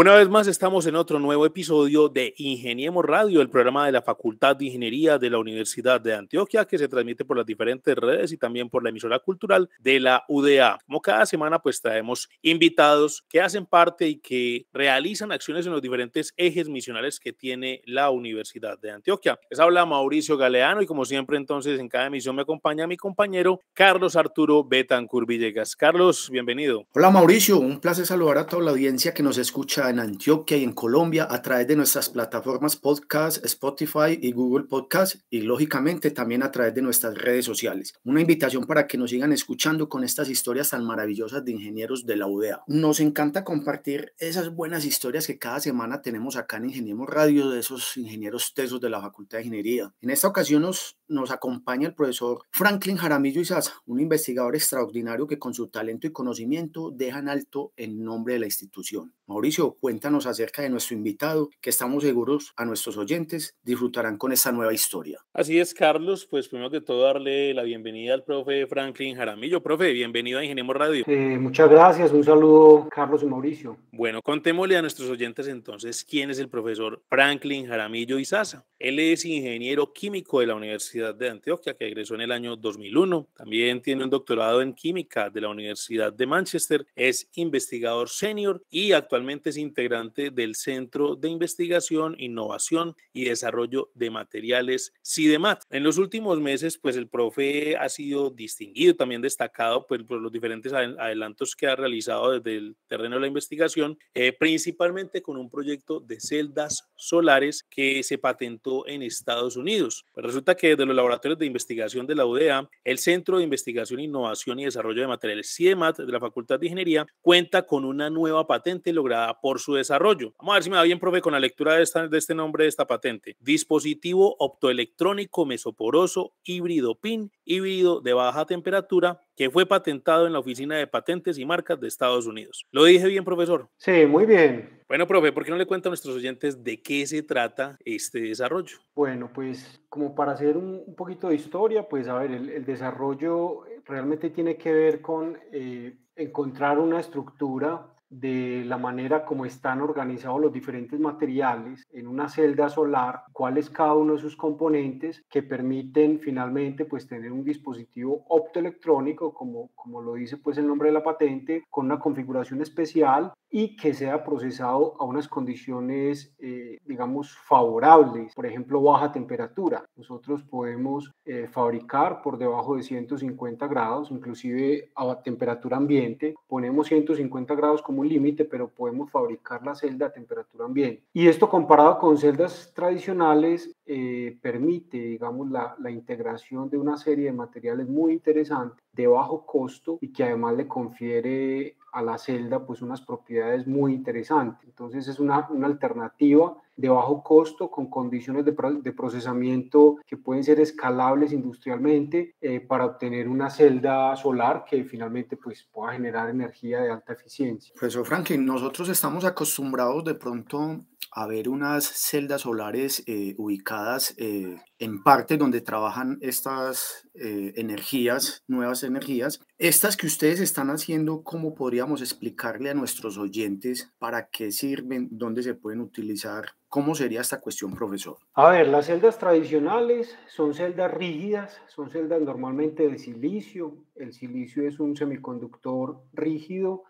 Una vez más estamos en otro nuevo episodio de Ingeniemos Radio, el programa de la Facultad de Ingeniería de la Universidad de Antioquia que se transmite por las diferentes redes y también por la emisora cultural de la UDA. Como cada semana pues traemos invitados que hacen parte y que realizan acciones en los diferentes ejes misionales que tiene la Universidad de Antioquia. Les habla Mauricio Galeano y como siempre entonces en cada emisión me acompaña mi compañero Carlos Arturo Betancur Villegas. Carlos, bienvenido. Hola Mauricio, un placer saludar a toda la audiencia que nos escucha en Antioquia y en Colombia a través de nuestras plataformas podcast, Spotify y Google Podcast y lógicamente también a través de nuestras redes sociales. Una invitación para que nos sigan escuchando con estas historias tan maravillosas de ingenieros de la UDA. Nos encanta compartir esas buenas historias que cada semana tenemos acá en Ingeniemos Radio de esos ingenieros tesos de la Facultad de Ingeniería. En esta ocasión nos, nos acompaña el profesor Franklin Jaramillo Izaza, un investigador extraordinario que con su talento y conocimiento dejan alto el nombre de la institución. Mauricio, cuéntanos acerca de nuestro invitado, que estamos seguros a nuestros oyentes disfrutarán con esta nueva historia. Así es, Carlos. Pues primero que todo, darle la bienvenida al profe Franklin Jaramillo. Profe, bienvenido a Ingeniemos Radio. Eh, muchas gracias. Un saludo, Carlos y Mauricio. Bueno, contémosle a nuestros oyentes entonces quién es el profesor Franklin Jaramillo Izaza. Él es ingeniero químico de la Universidad de Antioquia, que egresó en el año 2001. También tiene un doctorado en química de la Universidad de Manchester. Es investigador senior y actualmente es integrante del Centro de Investigación, Innovación y Desarrollo de Materiales CIDEMAT. En los últimos meses, pues el profe ha sido distinguido, también destacado pues, por los diferentes adelantos que ha realizado desde el terreno de la investigación, eh, principalmente con un proyecto de celdas solares que se patentó en Estados Unidos. Pues resulta que desde los laboratorios de investigación de la UDA, el Centro de Investigación, Innovación y Desarrollo de Materiales CIDEMAT de la Facultad de Ingeniería cuenta con una nueva patente lograda por su desarrollo. Vamos a ver si me va bien, profe, con la lectura de este nombre de esta patente. Dispositivo optoelectrónico mesoporoso híbrido PIN, híbrido de baja temperatura, que fue patentado en la Oficina de Patentes y Marcas de Estados Unidos. ¿Lo dije bien, profesor? Sí, muy bien. Bueno, profe, ¿por qué no le cuenta a nuestros oyentes de qué se trata este desarrollo? Bueno, pues como para hacer un, poquito de historia, pues a ver, el, desarrollo realmente tiene que ver con eh, encontrar una estructura de la manera como están organizados los diferentes materiales en una celda solar, cuál es cada uno de sus componentes que permiten finalmente pues tener un dispositivo optoelectrónico, como, como lo dice pues el nombre de la patente, con una configuración especial y que sea procesado a unas condiciones, eh, digamos, favorables, por ejemplo, baja temperatura. Nosotros podemos eh, fabricar por debajo de 150 grados, inclusive a temperatura ambiente. Ponemos 150 grados como un límite, pero podemos fabricar la celda a temperatura ambiente. Y esto comparado con celdas tradicionales eh, permite, digamos, la, la integración de una serie de materiales muy interesantes de bajo costo y que además le confiere a la celda pues unas propiedades muy interesantes. Entonces es una, una alternativa de bajo costo con condiciones de, de, procesamiento que pueden ser escalables industrialmente eh, para obtener una celda solar que finalmente pues pueda generar energía de alta eficiencia. Profesor Franklin, nosotros estamos acostumbrados de pronto a ver unas celdas solares eh, ubicadas eh, en parte donde trabajan estas eh, energías, nuevas energías. Estas que ustedes están haciendo, ¿cómo podríamos explicarle a nuestros oyentes para qué sirven, dónde se pueden utilizar? ¿Cómo sería esta cuestión, profesor? A ver, las celdas tradicionales son celdas rígidas, son celdas normalmente de silicio. El silicio es un semiconductor rígido,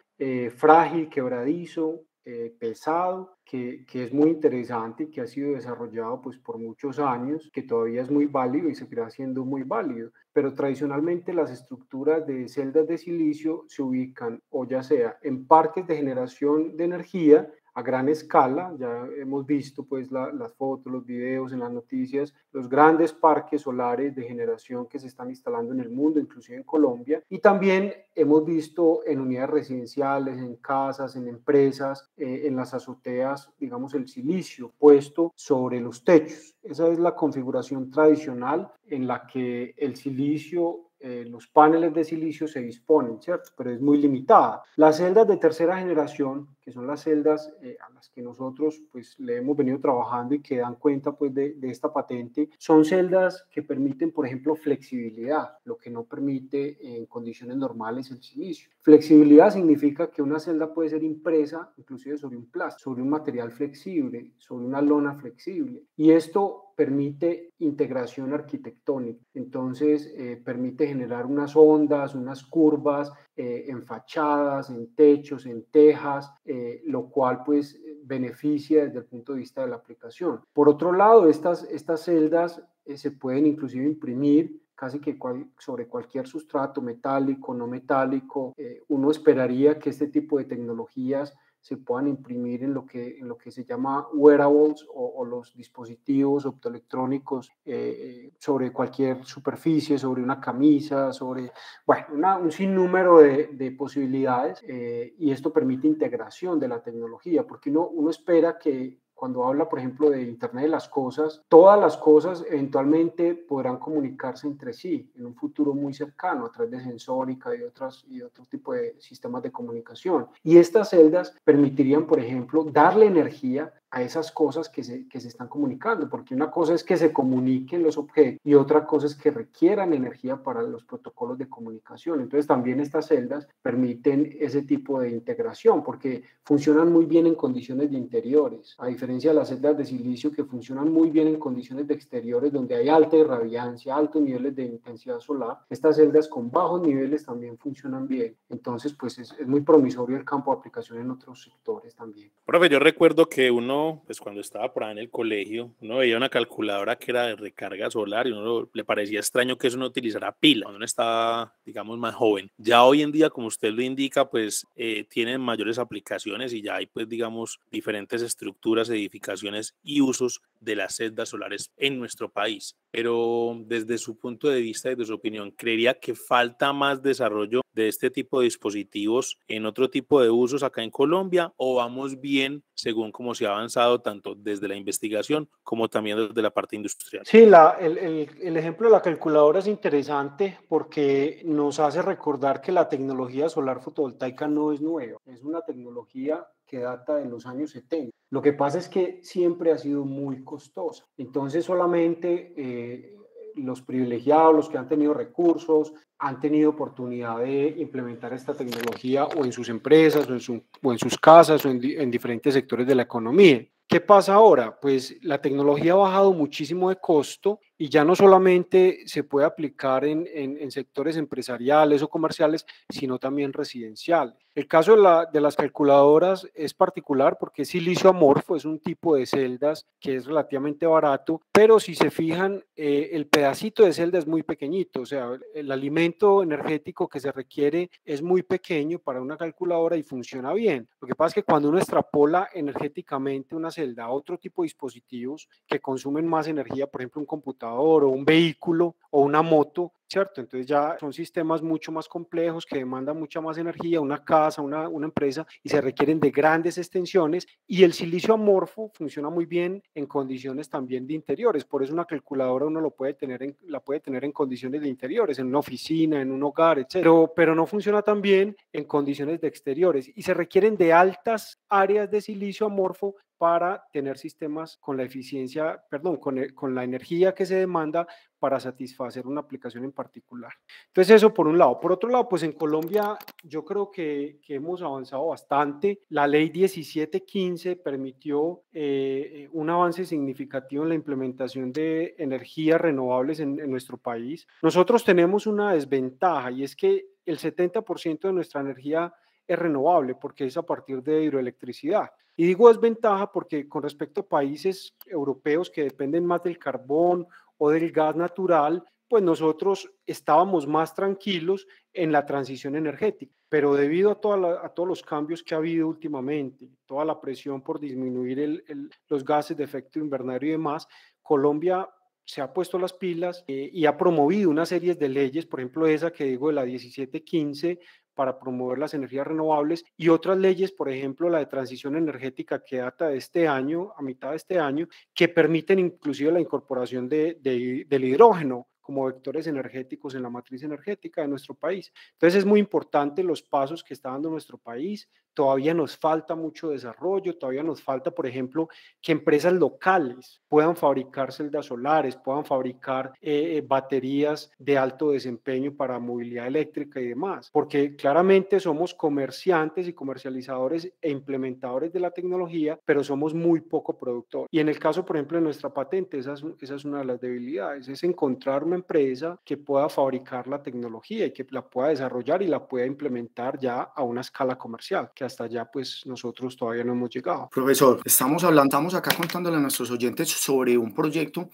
frágil, quebradizo, eh, pesado, que, que, es muy interesante y que ha sido desarrollado pues, por muchos años, que todavía es muy válido y seguirá siendo muy válido. Pero tradicionalmente las estructuras de celdas de silicio se ubican o ya sea en parques de generación de energía, a gran escala. Ya hemos visto pues las fotos, los videos en las noticias, los grandes parques solares de generación que se están instalando en el mundo, inclusive en Colombia. Y también hemos visto en unidades residenciales, en casas, en empresas, eh, en las azoteas, digamos, el silicio puesto sobre los techos. Esa es la configuración tradicional en la que el silicio eh, los paneles de silicio se disponen, ¿cierto? Pero es muy limitada. Las celdas de tercera generación, que son las celdas eh, a las que nosotros pues le hemos venido trabajando y que dan cuenta pues de, de, esta patente, son celdas que permiten, por ejemplo, flexibilidad, lo que no permite en condiciones normales el silicio. Flexibilidad significa que una celda puede ser impresa inclusive sobre un plástico, sobre un material flexible, sobre una lona flexible. Y esto permite integración arquitectónica. Entonces, eh, permite generar unas ondas, unas curvas eh, en fachadas, en techos, en tejas, eh, lo cual pues beneficia desde el punto de vista de la aplicación. Por otro lado, estas, estas celdas se pueden inclusive imprimir casi que sobre cualquier sustrato metálico, no metálico. uno esperaría que este tipo de tecnologías se puedan imprimir en lo que, en lo que se llama wearables o, los dispositivos optoelectrónicos eh, sobre cualquier superficie, sobre una camisa, sobre, bueno, un sinnúmero de, de posibilidades eh, y esto permite integración de la tecnología, porque uno, uno espera que cuando habla, por ejemplo, de Internet de las Cosas, todas las cosas eventualmente podrán comunicarse entre sí en un futuro muy cercano a través de sensórica y, otras, y otro tipo de sistemas de comunicación. Y estas celdas permitirían, por ejemplo, darle energía a esas cosas que se, que se están comunicando, porque una cosa es que se comuniquen los objetos y otra cosa es que requieran energía para los protocolos de comunicación. Entonces también estas celdas permiten ese tipo de integración porque funcionan muy bien en condiciones de interiores, a diferencia de las celdas de silicio que funcionan muy bien en condiciones de exteriores donde hay alta irradiancia, altos niveles de intensidad solar. Estas celdas con bajos niveles también funcionan bien. Entonces pues es, es muy promisorio el campo de aplicación en otros sectores también. Profe, yo recuerdo que uno pues cuando estaba por ahí en el colegio, uno veía una calculadora que era de recarga solar y uno le parecía extraño que eso no utilizara pila cuando uno estaba, digamos, más joven. Ya hoy en día, como usted lo indica, pues eh, tienen mayores aplicaciones y ya hay, pues, digamos, diferentes estructuras, edificaciones y usos de las celdas solares en nuestro país. Pero desde su punto de vista y de su opinión, ¿creería que falta más desarrollo de este tipo de dispositivos en otro tipo de usos acá en Colombia o vamos bien según cómo se ha avanzado tanto desde la investigación como también desde la parte industrial? Sí, el, el ejemplo de la calculadora es interesante porque nos hace recordar que la tecnología solar fotovoltaica no es nueva, es una tecnología que data de los años 70. Lo que pasa es que siempre ha sido muy costosa. Entonces solamente eh, los privilegiados, los que han tenido recursos, han tenido oportunidad de implementar esta tecnología o en sus empresas o en, sus casas o en, en diferentes sectores de la economía. ¿Qué pasa ahora? Pues la tecnología ha bajado muchísimo de costo y ya no solamente se puede aplicar en, en, en sectores empresariales o comerciales, sino también residenciales. El caso de, la, de, las calculadoras es particular porque es silicio amorfo, es un tipo de celdas que es relativamente barato, pero si se fijan, eh, el pedacito de celda es muy pequeñito, o sea, el alimento energético que se requiere es muy pequeño para una calculadora y funciona bien. Lo que pasa es que cuando uno extrapola energéticamente una celda a otro tipo de dispositivos que consumen más energía, por ejemplo, un computador o un vehículo o una moto, ¿cierto? Entonces ya son sistemas mucho más complejos que demandan mucha más energía, una casa, una, una, empresa, y se requieren de grandes extensiones. Y el silicio amorfo funciona muy bien en condiciones también de interiores. Por eso una calculadora uno lo puede tener en, la puede tener en condiciones de interiores, en una oficina, en un hogar, etc. Pero, pero no funciona tan bien en condiciones de exteriores. Y se requieren de altas áreas de silicio amorfo para tener sistemas con la eficiencia, perdón, con, el, con, la energía que se demanda para satisfacer una aplicación en particular. Entonces eso por un lado. Por otro lado, pues en Colombia yo creo que, que hemos avanzado bastante. La ley 1715 permitió eh, un avance significativo en la implementación de energías renovables en, en nuestro país. Nosotros tenemos una desventaja y es que el 70% de nuestra energía es renovable porque es a partir de hidroelectricidad. Y digo desventaja porque con respecto a países europeos que dependen más del carbón o del gas natural, pues nosotros estábamos más tranquilos en la transición energética. Pero debido a, toda la, a todos los cambios que ha habido últimamente, toda la presión por disminuir el, el, los gases de efecto invernadero y demás, Colombia se ha puesto las pilas eh, y ha promovido una serie de leyes, por ejemplo esa que digo de la 1715, para promover las energías renovables y otras leyes, por ejemplo, la de transición energética que data de este año, a mitad de este año, que permiten inclusive la incorporación de, de, del hidrógeno como vectores energéticos en la matriz energética de nuestro país. Entonces es muy importante los pasos que está dando nuestro país. Todavía nos falta mucho desarrollo, todavía nos falta, por ejemplo, que empresas locales puedan fabricar celdas solares, puedan fabricar eh, baterías de alto desempeño para movilidad eléctrica y demás, porque claramente somos comerciantes y comercializadores e implementadores de la tecnología, pero somos muy poco productores. Y en el caso, por ejemplo, de nuestra patente, esa es, esa es una de las debilidades, es encontrar una empresa que pueda fabricar la tecnología y que la pueda desarrollar y la pueda implementar ya a una escala comercial, que hasta allá pues nosotros todavía no hemos llegado. Profesor, estamos hablando, estamos acá contándole a nuestros oyentes sobre un proyecto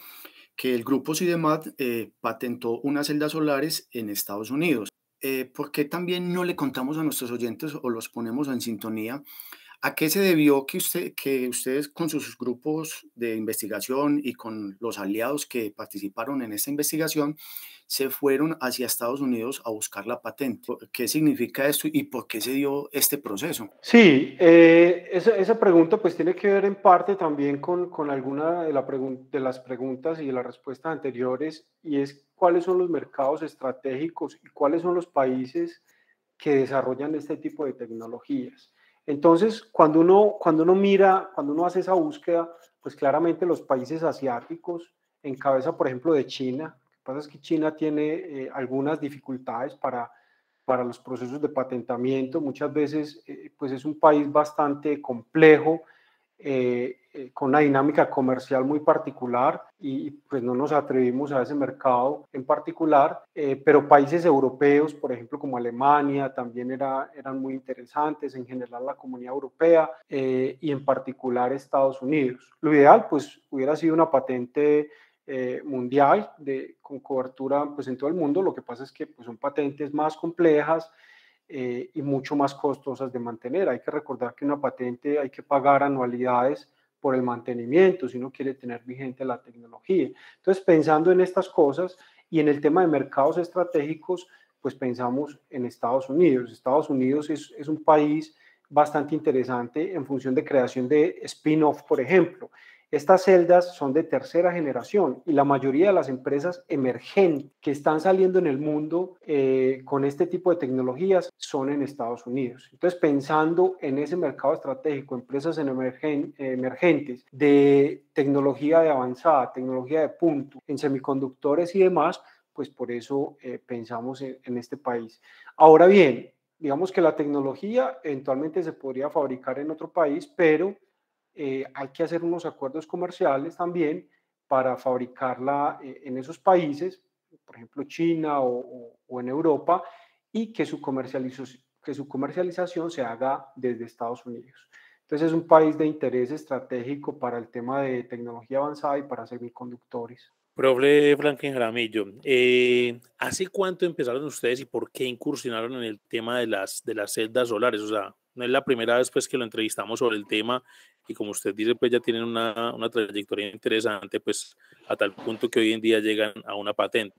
que el grupo CIDEMAT eh, patentó unas celdas solares en Estados Unidos. Eh, ¿Por qué también no le contamos a nuestros oyentes o los ponemos en sintonía? ¿A qué se debió que, usted, que ustedes con sus grupos de investigación y con los aliados que participaron en esta investigación se fueron hacia Estados Unidos a buscar la patente. ¿Qué significa esto y por qué se dio este proceso? Sí, eh, esa, pregunta pues tiene que ver en parte también con, con alguna de, de las preguntas y de las respuestas anteriores y es cuáles son los mercados estratégicos y cuáles son los países que desarrollan este tipo de tecnologías. Entonces, cuando uno, cuando uno mira, cuando uno hace esa búsqueda, pues claramente los países asiáticos, en cabeza, por ejemplo, de China, pasa es que China tiene eh, algunas dificultades para, para los procesos de patentamiento. Muchas veces, eh, pues es un país bastante complejo, eh, con una dinámica comercial muy particular y pues no nos atrevimos a ese mercado en particular, pero países europeos, por ejemplo como Alemania, también era, eran muy interesantes, en general la comunidad europea y en particular Estados Unidos. Lo ideal pues hubiera sido una patente eh, mundial de, con cobertura pues, en todo el mundo. Lo que pasa es que pues, son patentes más complejas eh, y mucho más costosas de mantener. Hay que recordar que una patente hay que pagar anualidades por el mantenimiento si uno quiere tener vigente la tecnología. Entonces, pensando en estas cosas y en el tema de mercados estratégicos, pues pensamos en Estados Unidos. Estados Unidos es, es un país bastante interesante en función de creación de spin-off, por ejemplo. Estas celdas son de tercera generación y la mayoría de las empresas emergentes que están saliendo en el mundo eh, con este tipo de tecnologías son en Estados Unidos. Entonces, pensando en ese mercado estratégico, empresas emergentes de tecnología de avanzada, tecnología de punto, en semiconductores y demás, pues por eso eh, pensamos en este país. Ahora bien, digamos que la tecnología eventualmente se podría fabricar en otro país, pero eh, hay que hacer unos acuerdos comerciales también para fabricarla eh, en esos países, por ejemplo China o, en Europa, y que su, que su comercialización se haga desde Estados Unidos. Entonces es un país de interés estratégico para el tema de tecnología avanzada y para semiconductores. Profe Franklin Jaramillo, eh, ¿hace cuánto empezaron ustedes y por qué incursionaron en el tema de las, de las celdas solares? O sea, no es la primera vez pues, que lo entrevistamos sobre el tema y como usted dice, pues ya tienen una, una trayectoria interesante, pues a tal punto que hoy en día llegan a una patente.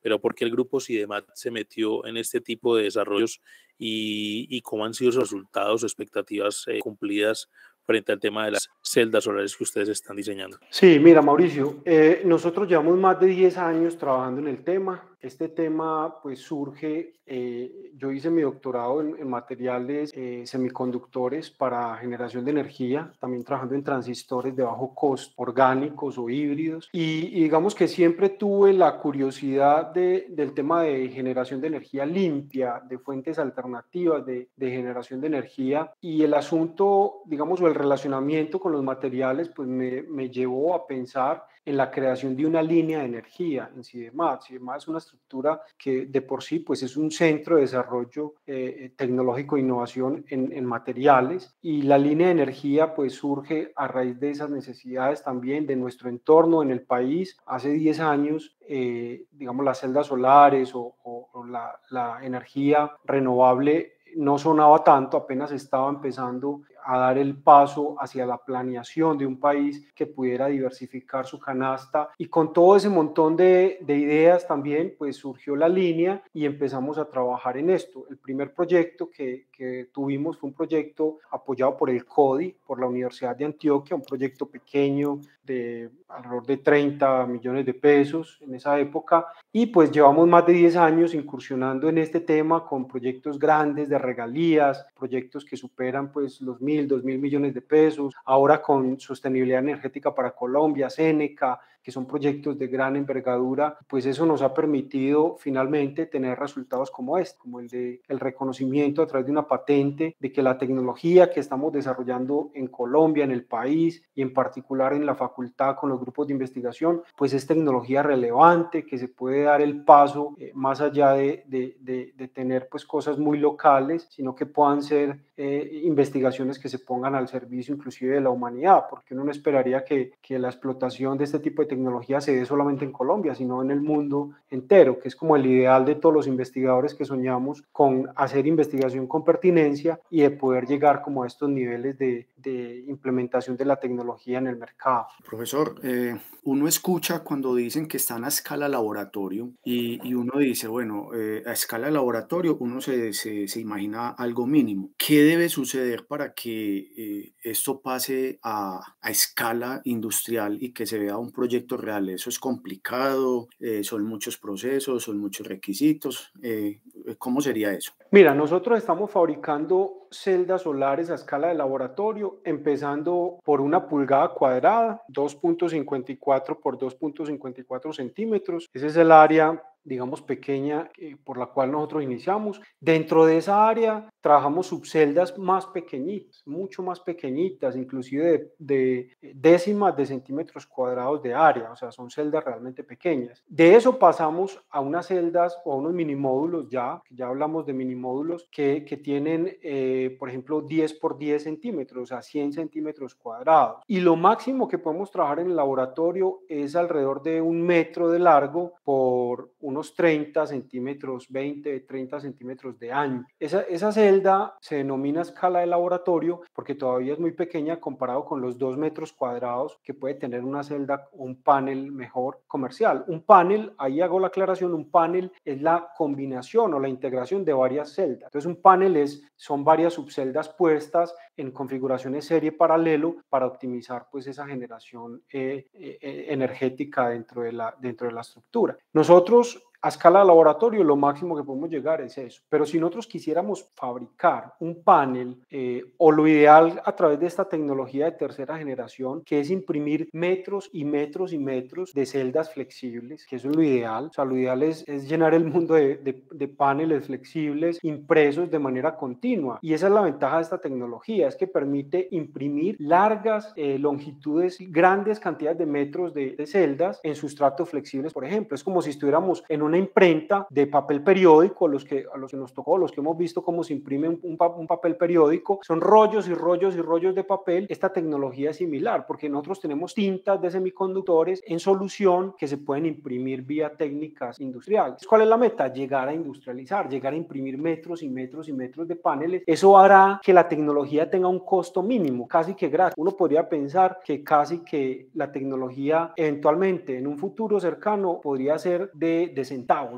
Pero ¿por qué el grupo CIDEMAT se metió en este tipo de desarrollos y, y cómo han sido sus resultados o expectativas eh, cumplidas frente al tema de las celdas solares que ustedes están diseñando? Sí, mira, Mauricio, eh, nosotros llevamos más de 10 años trabajando en el tema. Este tema pues surge, eh, yo hice mi doctorado en, materiales eh, semiconductores para generación de energía, también trabajando en transistores de bajo costo, orgánicos o híbridos. Y, digamos que siempre tuve la curiosidad de, del tema de generación de energía limpia, de fuentes alternativas de, de generación de energía. Y el asunto, digamos, o el relacionamiento con los materiales, pues me, me llevó a pensar en la creación de una línea de energía en CIDEMAT. CIDEMAT es una estructura que de por sí pues es un centro de desarrollo eh, tecnológico e innovación en, en, materiales y la línea de energía pues surge a raíz de esas necesidades también de nuestro entorno en el país. Hace 10 años, eh, digamos, las celdas solares o, o, la, la energía renovable no sonaba tanto, apenas estaba empezando a dar el paso hacia la planeación de un país que pudiera diversificar su canasta y con todo ese montón de, de ideas también pues surgió la línea y empezamos a trabajar en esto. El primer proyecto que, que tuvimos fue un proyecto apoyado por el CODI, por la Universidad de Antioquia, un proyecto pequeño de alrededor de 30 millones de pesos en esa época y pues llevamos más de 10 años incursionando en este tema con proyectos grandes de regalías, proyectos que superan pues los mil, dos mil millones de pesos, ahora con sostenibilidad energética para Colombia, Seneca, que son proyectos de gran envergadura, pues eso nos ha permitido finalmente tener resultados como este, como el de el reconocimiento a través de una patente de que la tecnología que estamos desarrollando en Colombia, en el país y en particular en la facultad con los grupos de investigación, pues es tecnología relevante, que se puede dar el paso eh, más allá de, de, de, tener pues cosas muy locales, sino que puedan ser eh, investigaciones que se pongan al servicio inclusive de la humanidad, porque uno no esperaría que, que la explotación de este tipo de tecnología se dé solamente en Colombia, sino en el mundo entero, que es como el ideal de todos los investigadores que soñamos con hacer investigación con pertinencia y de poder llegar como a estos niveles de, de implementación de la tecnología en el mercado. Profesor, eh, uno escucha cuando dicen que están a escala laboratorio y, y uno dice, bueno, eh, a escala laboratorio uno se, se, se, imagina algo mínimo. ¿Qué debe suceder para que eh, esto pase a, a escala industrial y que se vea un proyecto real. Eso es complicado, eh, son muchos procesos, son muchos requisitos. Eh, ¿Cómo sería eso? Mira, nosotros estamos fabricando celdas solares a escala de laboratorio, empezando por una pulgada cuadrada, 2.54 por 2.54 centímetros. Ese es el área digamos, pequeña eh, por la cual nosotros iniciamos. Dentro de esa área trabajamos subceldas más pequeñitas, mucho más pequeñitas, inclusive de, décimas de centímetros cuadrados de área, o sea, son celdas realmente pequeñas. De eso pasamos a unas celdas o a unos minimódulos ya, ya hablamos de minimódulos que, que tienen, eh, por ejemplo, 10 por 10 centímetros, o sea, 100 centímetros cuadrados. Y lo máximo que podemos trabajar en el laboratorio es alrededor de un metro de largo por un unos 30 centímetros, 20, 30 centímetros de ancho. Esa, esa celda se denomina escala de laboratorio porque todavía es muy pequeña comparado con los 2 metros cuadrados que puede tener una celda o un panel mejor comercial. Un panel, ahí hago la aclaración, un panel es la combinación o la integración de varias celdas. Entonces un panel es, son varias subceldas puestas en configuraciones serie paralelo para optimizar pues esa generación eh, eh, energética dentro de, la, dentro de la estructura. Nosotros a escala de laboratorio lo máximo que podemos llegar es eso. Pero si nosotros quisiéramos fabricar un panel eh, o lo ideal a través de esta tecnología de tercera generación, que es imprimir metros y metros y metros de celdas flexibles, que eso es lo ideal. O sea, lo ideal es, es llenar el mundo de, de, paneles flexibles impresos de manera continua. Y esa es la ventaja de esta tecnología, es que permite imprimir largas eh, longitudes, grandes cantidades de metros de, de celdas en sustratos flexibles, por ejemplo. Es como si estuviéramos en un una imprenta de papel periódico, los que, a los que nos tocó, los que hemos visto cómo se imprime un, un, papel periódico, son rollos y rollos y rollos de papel. Esta tecnología es similar porque nosotros tenemos tintas de semiconductores en solución que se pueden imprimir vía técnicas industriales. ¿Cuál es la meta? Llegar a industrializar, llegar a imprimir metros y metros y metros de paneles. Eso hará que la tecnología tenga un costo mínimo, casi que gratis. Uno podría pensar que casi que la tecnología eventualmente en un futuro cercano podría ser de, de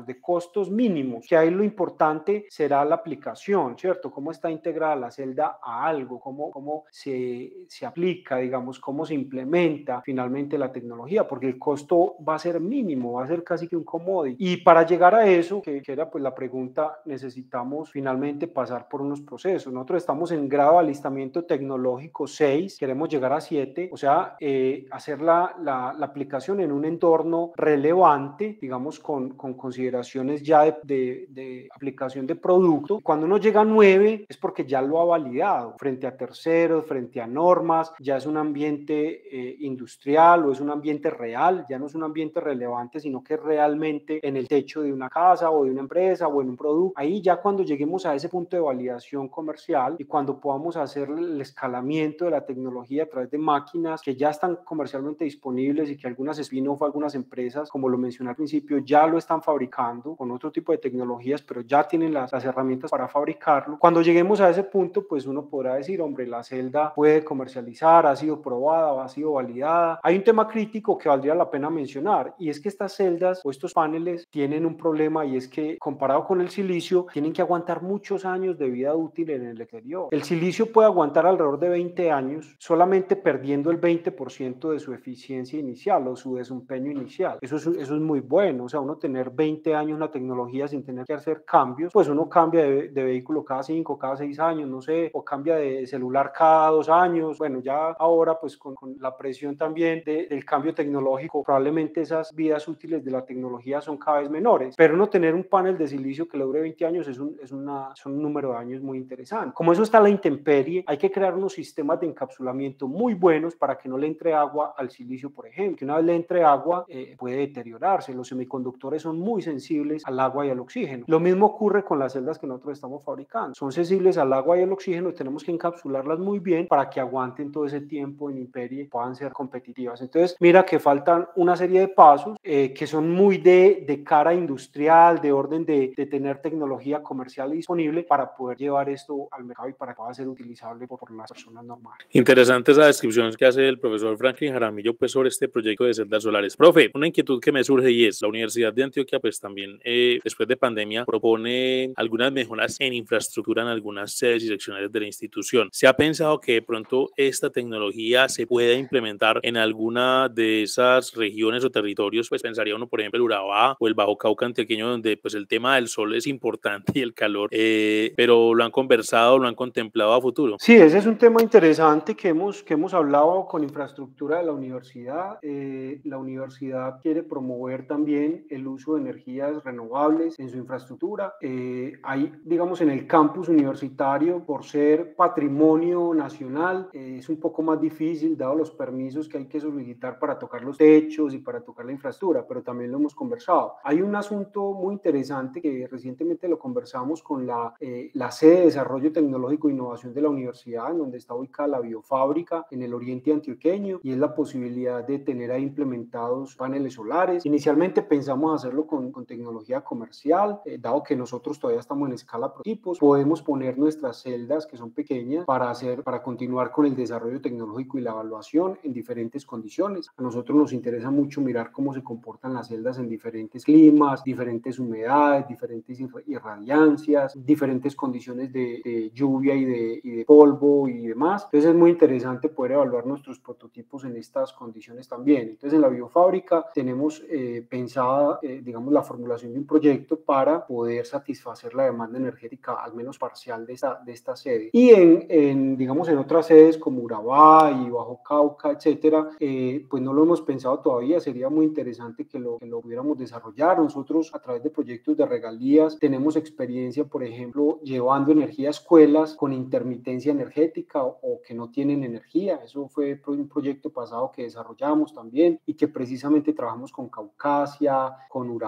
de costos mínimos, que ahí lo importante será la aplicación, ¿cierto? Cómo está integrada la celda a algo, cómo, cómo se, se aplica, digamos, cómo se implementa finalmente la tecnología, porque el costo va a ser mínimo, va a ser casi que un commodity. Y para llegar a eso, que, que era pues la pregunta, necesitamos finalmente pasar por unos procesos. Nosotros estamos en grado de alistamiento tecnológico 6, queremos llegar a 7, o sea, eh, hacer la, la, la, aplicación en un entorno relevante, digamos, con, con consideraciones ya de, de, aplicación de producto. Cuando uno llega a 9 es porque ya lo ha validado frente a terceros, frente a normas, ya es un ambiente eh, industrial o es un ambiente real, ya no es un ambiente relevante, sino que realmente en el techo de una casa o de una empresa o en un producto. Ahí ya cuando lleguemos a ese punto de validación comercial y cuando podamos hacer el escalamiento de la tecnología a través de máquinas que ya están comercialmente disponibles y que algunas spin-off, algunas empresas, como lo mencioné al principio, ya lo están fabricando con otro tipo de tecnologías, pero ya tienen las, las herramientas para fabricarlo. Cuando lleguemos a ese punto, pues uno podrá decir, hombre, la celda puede comercializar, ha sido probada, ha sido validada. Hay un tema crítico que valdría la pena mencionar y es que estas celdas o estos paneles tienen un problema y es que comparado con el silicio, tienen que aguantar muchos años de vida útil en el exterior. El silicio puede aguantar alrededor de 20 años solamente perdiendo el 20% de su eficiencia inicial o su desempeño inicial. Eso es, eso es muy bueno, o sea, uno tener 20 años una tecnología sin tener que hacer cambios, pues uno cambia de, de vehículo cada 5, cada 6 años, no sé, o cambia de celular cada 2 años. Bueno, ya ahora pues con, con la presión también de, del cambio tecnológico, probablemente esas vidas útiles de la tecnología son cada vez menores, pero no tener un panel de silicio que le dure 20 años es un, es una, son un número de años muy interesante. Como eso está la intemperie, hay que crear unos sistemas de encapsulamiento muy buenos para que no le entre agua al silicio, por ejemplo. Que una vez le entre agua eh, puede deteriorarse. Los semiconductores son muy sensibles al agua y al oxígeno. Lo mismo ocurre con las celdas que nosotros estamos fabricando. Son sensibles al agua y al oxígeno y tenemos que encapsularlas muy bien para que aguanten todo ese tiempo en imperie y puedan ser competitivas. Entonces, mira que faltan una serie de pasos eh, que son muy de, de, cara industrial, de orden de, de, tener tecnología comercial disponible para poder llevar esto al mercado y para que pueda ser utilizable por, por las personas normales. Interesante esa descripción que hace el profesor Franklin Jaramillo pues, sobre este proyecto de celdas solares. Profe, una inquietud que me surge y es, la Universidad de Antioquia pues también eh, después de pandemia propone algunas mejoras en infraestructura en algunas sedes y secciones de la institución. ¿Se ha pensado que de pronto esta tecnología se pueda implementar en alguna de esas regiones o territorios? Pues pensaría uno, por ejemplo, el Urabá o el Bajo Cauca antioqueño, donde pues el tema del sol es importante y el calor, eh, pero lo han conversado, lo han contemplado a futuro. Sí, ese es un tema interesante que hemos, que hemos hablado con infraestructura de la universidad. Eh, la universidad quiere promover también el uso de energías renovables en su infraestructura. Eh, hay, digamos, en el campus universitario, por ser patrimonio nacional, eh, es un poco más difícil, dado los permisos que hay que solicitar para tocar los techos y para tocar la infraestructura, pero también lo hemos conversado. Hay un asunto muy interesante que recientemente lo conversamos con la, eh, la sede de Desarrollo Tecnológico e Innovación de la universidad, en donde está ubicada la biofábrica en el oriente antioqueño, y es la posibilidad de tener ahí implementados paneles solares. Inicialmente pensamos hacerlo con, con tecnología comercial, eh, dado que nosotros todavía estamos en escala prototipos, podemos poner nuestras celdas que son pequeñas para hacer, para continuar con el desarrollo tecnológico y la evaluación en diferentes condiciones. A nosotros nos interesa mucho mirar cómo se comportan las celdas en diferentes climas, diferentes humedades, diferentes irradiancias, diferentes condiciones de, de lluvia y de, y de polvo y demás. Entonces es muy interesante poder evaluar nuestros prototipos en estas condiciones también. Entonces en la biofábrica tenemos eh, pensada, eh, digamos, la formulación de un proyecto para poder satisfacer la demanda energética, al menos parcial, de esta, de esta sede. Y en, en digamos, en otras sedes como Urabá y Bajo Cauca, etcétera, eh, pues no lo hemos pensado todavía. Sería muy interesante que lo, que lo pudiéramos desarrollar. Nosotros, a través de proyectos de regalías, tenemos experiencia, por ejemplo, llevando energía a escuelas con intermitencia energética o, o que no tienen energía. Eso fue un proyecto pasado que desarrollamos también y que precisamente trabajamos con Caucasia, con Urabá,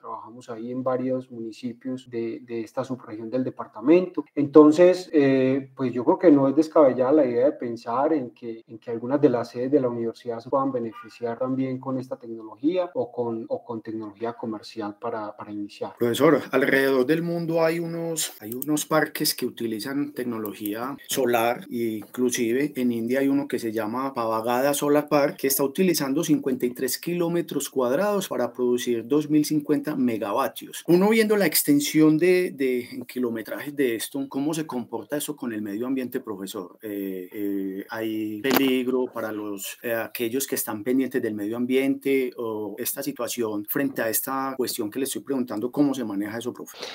trabajamos ahí en varios municipios de, de esta subregión del departamento. Entonces, eh, pues yo creo que no es descabellada la idea de pensar en que, en que algunas de las sedes de la universidad se puedan beneficiar también con esta tecnología o con, o con tecnología comercial para, para iniciar. Profesor, alrededor del mundo hay unos, hay unos parques que utilizan tecnología solar, e inclusive en India hay uno que se llama Pavagada Solar Park, que está utilizando 53 kilómetros cuadrados para producir 2050 megavatios. Uno viendo la extensión de, de en kilometrajes de esto, ¿cómo se comporta eso con el medio ambiente, profesor? Eh, eh, ¿Hay peligro para los, eh, aquellos que están pendientes del medio ambiente o esta situación frente a esta cuestión que le estoy preguntando, cómo se maneja eso, profesor?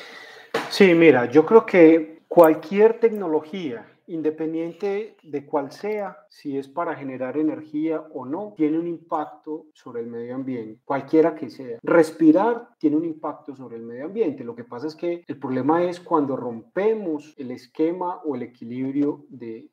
Sí, mira, yo creo que cualquier tecnología independiente de cuál sea, si es para generar energía o no, tiene un impacto sobre el medio ambiente, cualquiera que sea. Respirar tiene un impacto sobre el medio ambiente. Lo que pasa es que el problema es cuando rompemos el esquema o el equilibrio de,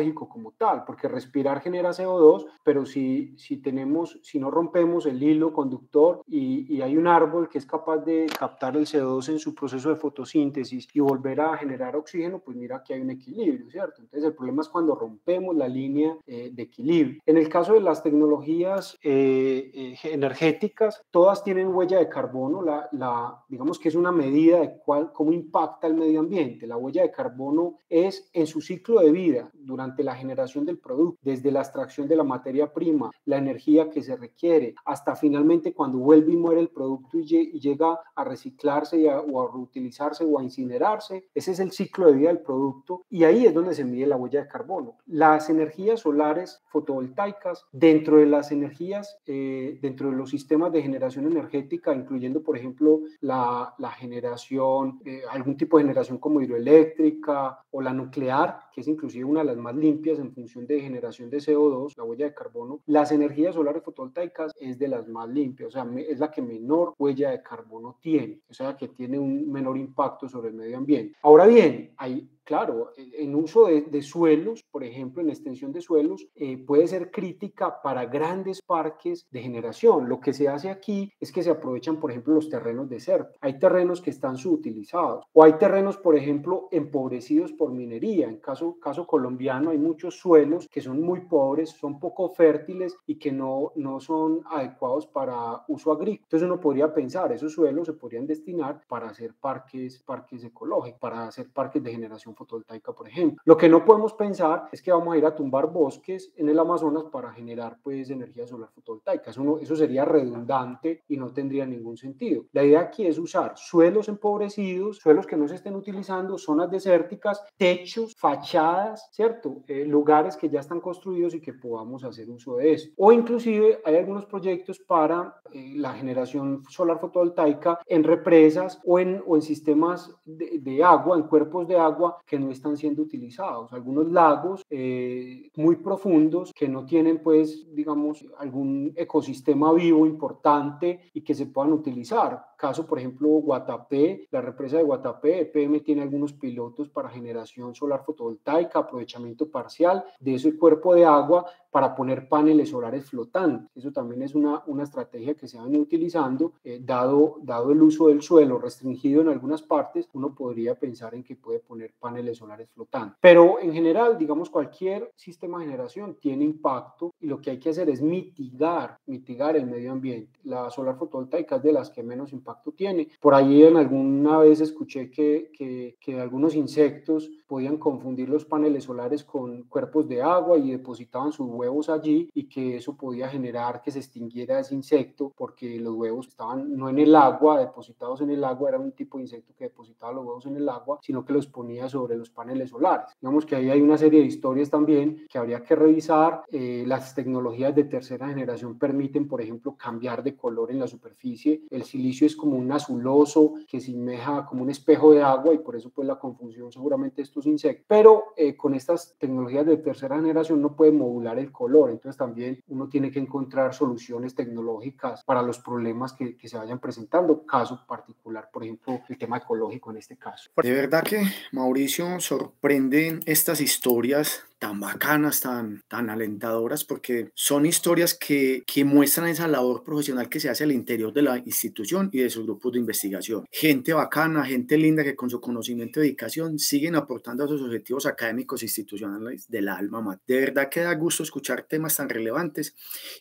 ecológico como tal, porque respirar genera CO2, pero si, si tenemos, si no rompemos el hilo conductor y, y hay un árbol que es capaz de captar el CO2 en su proceso de fotosíntesis y volver a generar oxígeno, pues mira que hay un equilibrio. ¿cierto? Entonces el problema es cuando rompemos la línea eh, de equilibrio. En el caso de las tecnologías eh, eh, energéticas, todas tienen huella de carbono, la, digamos que es una medida de cuál, cómo impacta el medio ambiente. La huella de carbono es en su ciclo de vida, durante la generación del producto, desde la extracción de la materia prima, la energía que se requiere, hasta finalmente cuando vuelve y muere el producto y, llega a reciclarse o a reutilizarse o a incinerarse. Ese es el ciclo de vida del producto y ahí es donde se mide la huella de carbono. Las energías solares fotovoltaicas, dentro de las energías, eh, dentro de los sistemas de generación energética, incluyendo, por ejemplo, la, generación, eh, algún tipo de generación como hidroeléctrica o la nuclear, que es inclusive una de las más limpias en función de generación de CO2, la huella de carbono, las energías solares fotovoltaicas es de las más limpias, o sea, es la que menor huella de carbono tiene, o sea, que tiene un menor impacto sobre el medio ambiente. Ahora bien, hay claro, e, en uso de, suelos, por ejemplo, en extensión de suelos, eh, puede ser crítica para grandes parques de generación. Lo que se hace aquí es que se aprovechan, por ejemplo, los terrenos desérticos. Hay terrenos que están subutilizados o hay terrenos, por ejemplo, empobrecidos por minería. En caso, caso colombiano hay muchos suelos que son muy pobres, son poco fértiles y que no, no son adecuados para uso agrícola. Entonces uno podría pensar, esos suelos se podrían destinar para hacer parques, parques ecológicos, para hacer parques de generación fotovoltaica, por ejemplo. Lo que no podemos pensar es que vamos a ir a tumbar bosques en el Amazonas para generar pues energía solar fotovoltaica. Eso, sería redundante y no tendría ningún sentido. La idea aquí es usar suelos empobrecidos, suelos que no se estén utilizando, zonas desérticas, techos, fachadas, ¿cierto? Eh, lugares que ya están construidos y que podamos hacer uso de eso. O inclusive hay algunos proyectos para eh, la generación solar fotovoltaica en represas o en, o en sistemas de, de agua, en cuerpos de agua que no están siendo utilizados. Algunos lagos eh, muy profundos que no tienen, pues, digamos, algún ecosistema vivo importante y que se puedan utilizar. Caso, por ejemplo, Guatapé, la represa de Guatapé, EPM tiene algunos pilotos para generación solar fotovoltaica, aprovechamiento parcial de ese cuerpo de agua para poner paneles solares flotantes. Eso también es una, una estrategia que se ha venido utilizando, eh, dado, dado el uso del suelo restringido en algunas partes, uno podría pensar en que puede poner paneles solares flotantes. Pero en general, digamos, cualquier sistema de generación tiene impacto lo que hay que hacer es mitigar, mitigar el medio ambiente. La solar fotovoltaica es de las que menos impacto tiene. Por ahí en alguna vez escuché que, que, que algunos insectos podían confundir los paneles solares con cuerpos de agua y depositaban sus huevos allí y que eso podía generar que se extinguiera ese insecto porque los huevos estaban no en el agua, depositados en el agua, era un tipo de insecto que depositaba los huevos en el agua, sino que los ponía sobre los paneles solares. Digamos que ahí hay una serie de historias también que habría que revisar. Eh, las tecnologías de tercera generación permiten, por ejemplo, cambiar de color en la superficie. El silicio es como un azuloso que se semeja como un espejo de agua y por eso pues la confusión seguramente de estos insectos. Pero eh, con estas tecnologías de tercera generación no puede modular el color. Entonces también uno tiene que encontrar soluciones tecnológicas para los problemas que, que, se vayan presentando. Caso particular, por ejemplo, el tema ecológico en este caso. De verdad que, Mauricio, sorprenden estas historias tan bacanas, tan, tan alentadoras, porque son historias que, que muestran esa labor profesional que se hace al interior de la institución y de sus grupos de investigación. Gente bacana, gente linda que con su conocimiento y dedicación siguen aportando a sus objetivos académicos e institucionales del alma. De verdad que da gusto escuchar temas tan relevantes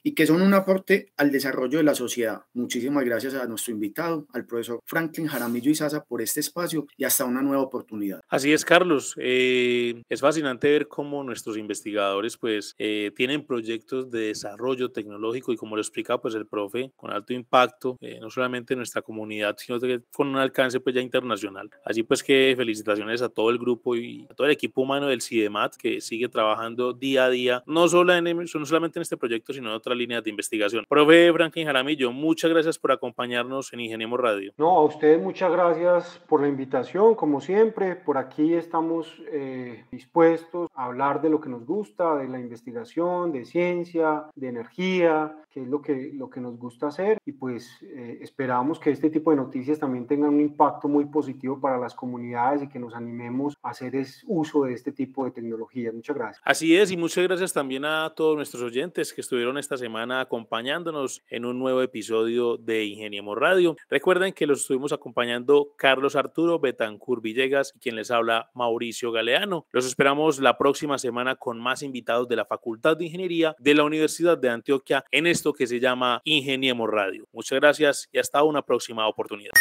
y que son un aporte al desarrollo de la sociedad. Muchísimas gracias a nuestro invitado, al profesor Franklin Jaramillo Izaza, por este espacio y hasta una nueva oportunidad. Así es, Carlos. Eh, es fascinante ver cómo nuestros investigadores pues eh, tienen proyectos de desarrollo tecnológico y como lo explica pues el profe, con alto impacto, eh, no solamente en nuestra comunidad, sino con un alcance pues ya internacional. Así pues que felicitaciones a todo el grupo y a todo el equipo humano del CIDEMAT que sigue trabajando día a día, no, solo en, no solamente en este proyecto, sino en otras líneas de investigación. Profe Franklin Jaramillo, muchas gracias por acompañarnos en Ingeniemos Radio. No, a ustedes muchas gracias por la invitación, como siempre, por aquí estamos eh, dispuestos a hablar hablar de lo que nos gusta, de la investigación, de ciencia, de energía, que es lo que, lo que nos gusta hacer y pues eh, esperamos que este tipo de noticias también tengan un impacto muy positivo para las comunidades y que nos animemos a hacer uso de este tipo de tecnologías. Muchas gracias. Así es y muchas gracias también a todos nuestros oyentes que estuvieron esta semana acompañándonos en un nuevo episodio de Ingeniemos Radio. Recuerden que los estuvimos acompañando Carlos Arturo Betancur Villegas y quien les habla Mauricio Galeano. Los esperamos la próxima semana con más invitados de la Facultad de Ingeniería de la Universidad de Antioquia en esto que se llama Ingeniemos Radio. Muchas gracias y hasta una próxima oportunidad.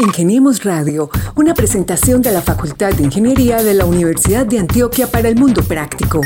Ingeniemos Radio, una presentación de la Facultad de Ingeniería de la Universidad de Antioquia para el mundo práctico.